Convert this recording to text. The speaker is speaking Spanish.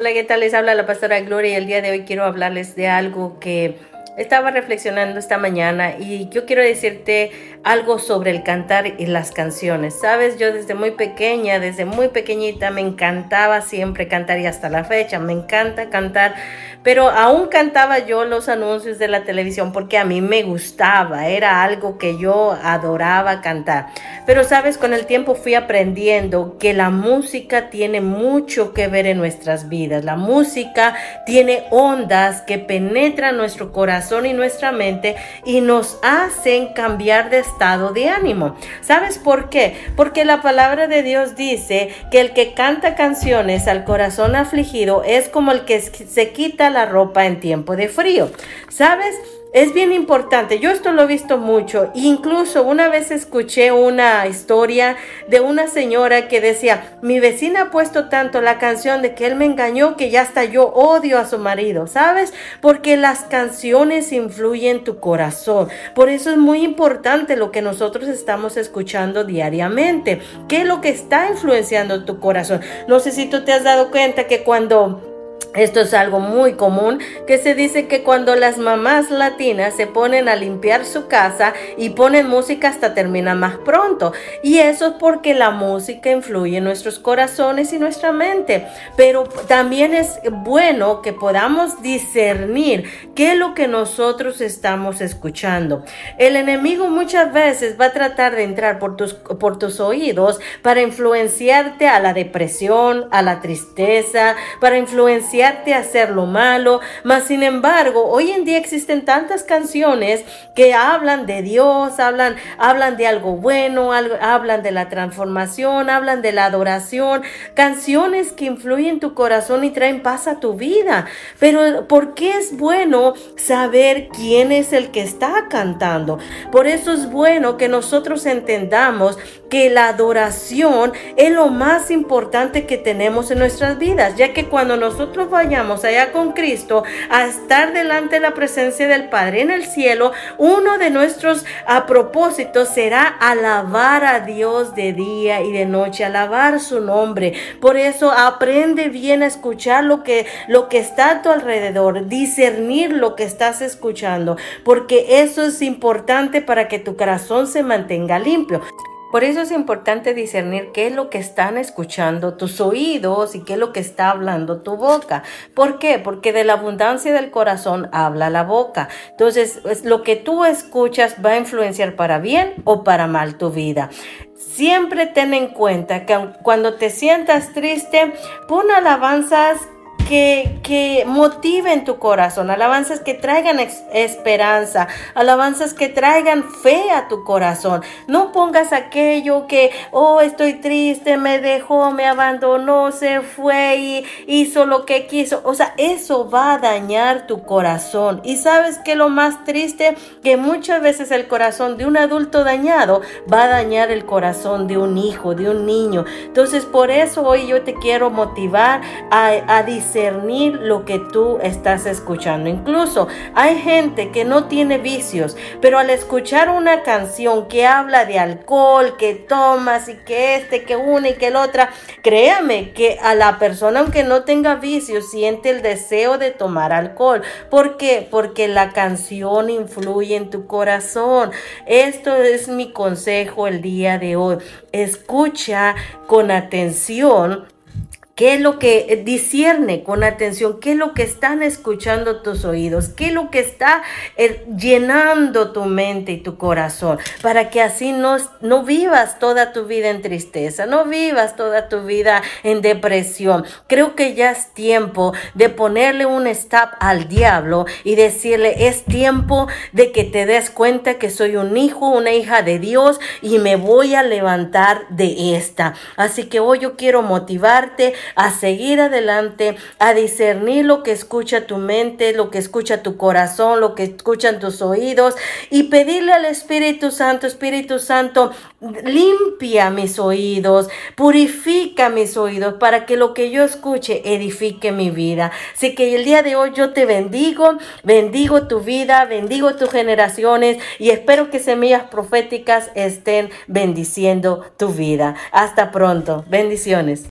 Hola, ¿qué tal? Les habla la pastora Gloria y el día de hoy quiero hablarles de algo que estaba reflexionando esta mañana y yo quiero decirte algo sobre el cantar y las canciones. Sabes, yo desde muy pequeña, desde muy pequeñita me encantaba siempre cantar y hasta la fecha me encanta cantar, pero aún cantaba yo los anuncios de la televisión porque a mí me gustaba, era algo que yo adoraba cantar. Pero sabes, con el tiempo fui aprendiendo que la música tiene mucho que ver en nuestras vidas. La música tiene ondas que penetran nuestro corazón y nuestra mente y nos hacen cambiar de estado de ánimo. ¿Sabes por qué? Porque la palabra de Dios dice que el que canta canciones al corazón afligido es como el que se quita la ropa en tiempo de frío. ¿Sabes? Es bien importante, yo esto lo he visto mucho, incluso una vez escuché una historia de una señora que decía, mi vecina ha puesto tanto la canción de que él me engañó que ya hasta yo odio a su marido, ¿sabes? Porque las canciones influyen en tu corazón, por eso es muy importante lo que nosotros estamos escuchando diariamente, qué es lo que está influenciando tu corazón. No sé si tú te has dado cuenta que cuando esto es algo muy común que se dice que cuando las mamás latinas se ponen a limpiar su casa y ponen música hasta termina más pronto. Y eso es porque la música influye en nuestros corazones y nuestra mente. Pero también es bueno que podamos discernir qué es lo que nosotros estamos escuchando. El enemigo muchas veces va a tratar de entrar por tus, por tus oídos para influenciarte a la depresión, a la tristeza, para influenciar hacer lo malo, mas sin embargo, hoy en día existen tantas canciones que hablan de Dios, hablan, hablan de algo bueno, hablan de la transformación, hablan de la adoración, canciones que influyen en tu corazón y traen paz a tu vida. Pero ¿por qué es bueno saber quién es el que está cantando? Por eso es bueno que nosotros entendamos que la adoración es lo más importante que tenemos en nuestras vidas, ya que cuando nosotros vayamos allá con Cristo a estar delante de la presencia del Padre en el cielo, uno de nuestros a propósitos será alabar a Dios de día y de noche, alabar su nombre. Por eso aprende bien a escuchar lo que, lo que está a tu alrededor, discernir lo que estás escuchando, porque eso es importante para que tu corazón se mantenga limpio. Por eso es importante discernir qué es lo que están escuchando tus oídos y qué es lo que está hablando tu boca. ¿Por qué? Porque de la abundancia del corazón habla la boca. Entonces, lo que tú escuchas va a influenciar para bien o para mal tu vida. Siempre ten en cuenta que cuando te sientas triste, pon alabanzas que, que motiven tu corazón, alabanzas que traigan esperanza, alabanzas que traigan fe a tu corazón. No pongas aquello que, oh, estoy triste, me dejó, me abandonó, se fue y hizo lo que quiso. O sea, eso va a dañar tu corazón. Y sabes que lo más triste, que muchas veces el corazón de un adulto dañado va a dañar el corazón de un hijo, de un niño. Entonces, por eso hoy yo te quiero motivar a, a discernir lo que tú estás escuchando. Incluso hay gente que no tiene vicios, pero al escuchar una canción que habla de alcohol, que tomas y que este, que una y que el otra, créame que a la persona aunque no tenga vicios siente el deseo de tomar alcohol. ¿Por qué? Porque la canción influye en tu corazón. Esto es mi consejo el día de hoy. Escucha con atención ¿Qué es lo que discierne con atención? ¿Qué es lo que están escuchando tus oídos? ¿Qué es lo que está eh, llenando tu mente y tu corazón? Para que así no, no vivas toda tu vida en tristeza, no vivas toda tu vida en depresión. Creo que ya es tiempo de ponerle un stop al diablo y decirle, es tiempo de que te des cuenta que soy un hijo, una hija de Dios y me voy a levantar de esta. Así que hoy yo quiero motivarte a seguir adelante, a discernir lo que escucha tu mente, lo que escucha tu corazón, lo que escuchan tus oídos y pedirle al Espíritu Santo, Espíritu Santo, limpia mis oídos, purifica mis oídos para que lo que yo escuche edifique mi vida. Así que el día de hoy yo te bendigo, bendigo tu vida, bendigo tus generaciones y espero que semillas proféticas estén bendiciendo tu vida. Hasta pronto. Bendiciones.